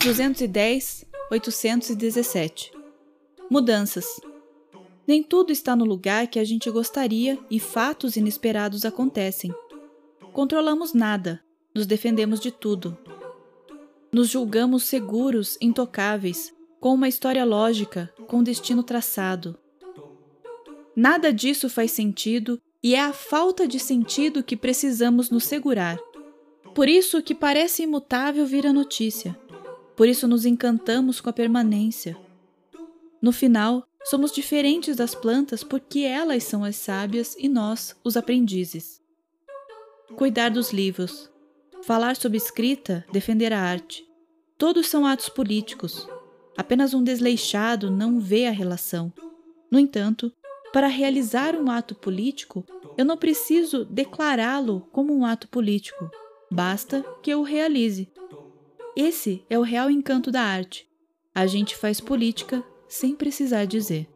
Duzentos e dez, oitocentos e dezessete. Mudanças. Nem tudo está no lugar que a gente gostaria e fatos inesperados acontecem. Controlamos nada, nos defendemos de tudo. Nos julgamos seguros, intocáveis, com uma história lógica, com destino traçado. Nada disso faz sentido e é a falta de sentido que precisamos nos segurar. Por isso, o que parece imutável vira notícia. Por isso, nos encantamos com a permanência. No final, Somos diferentes das plantas porque elas são as sábias e nós, os aprendizes. Cuidar dos livros. Falar sobre escrita, defender a arte. Todos são atos políticos. Apenas um desleixado não vê a relação. No entanto, para realizar um ato político, eu não preciso declará-lo como um ato político. Basta que eu o realize. Esse é o real encanto da arte. A gente faz política sem precisar dizer.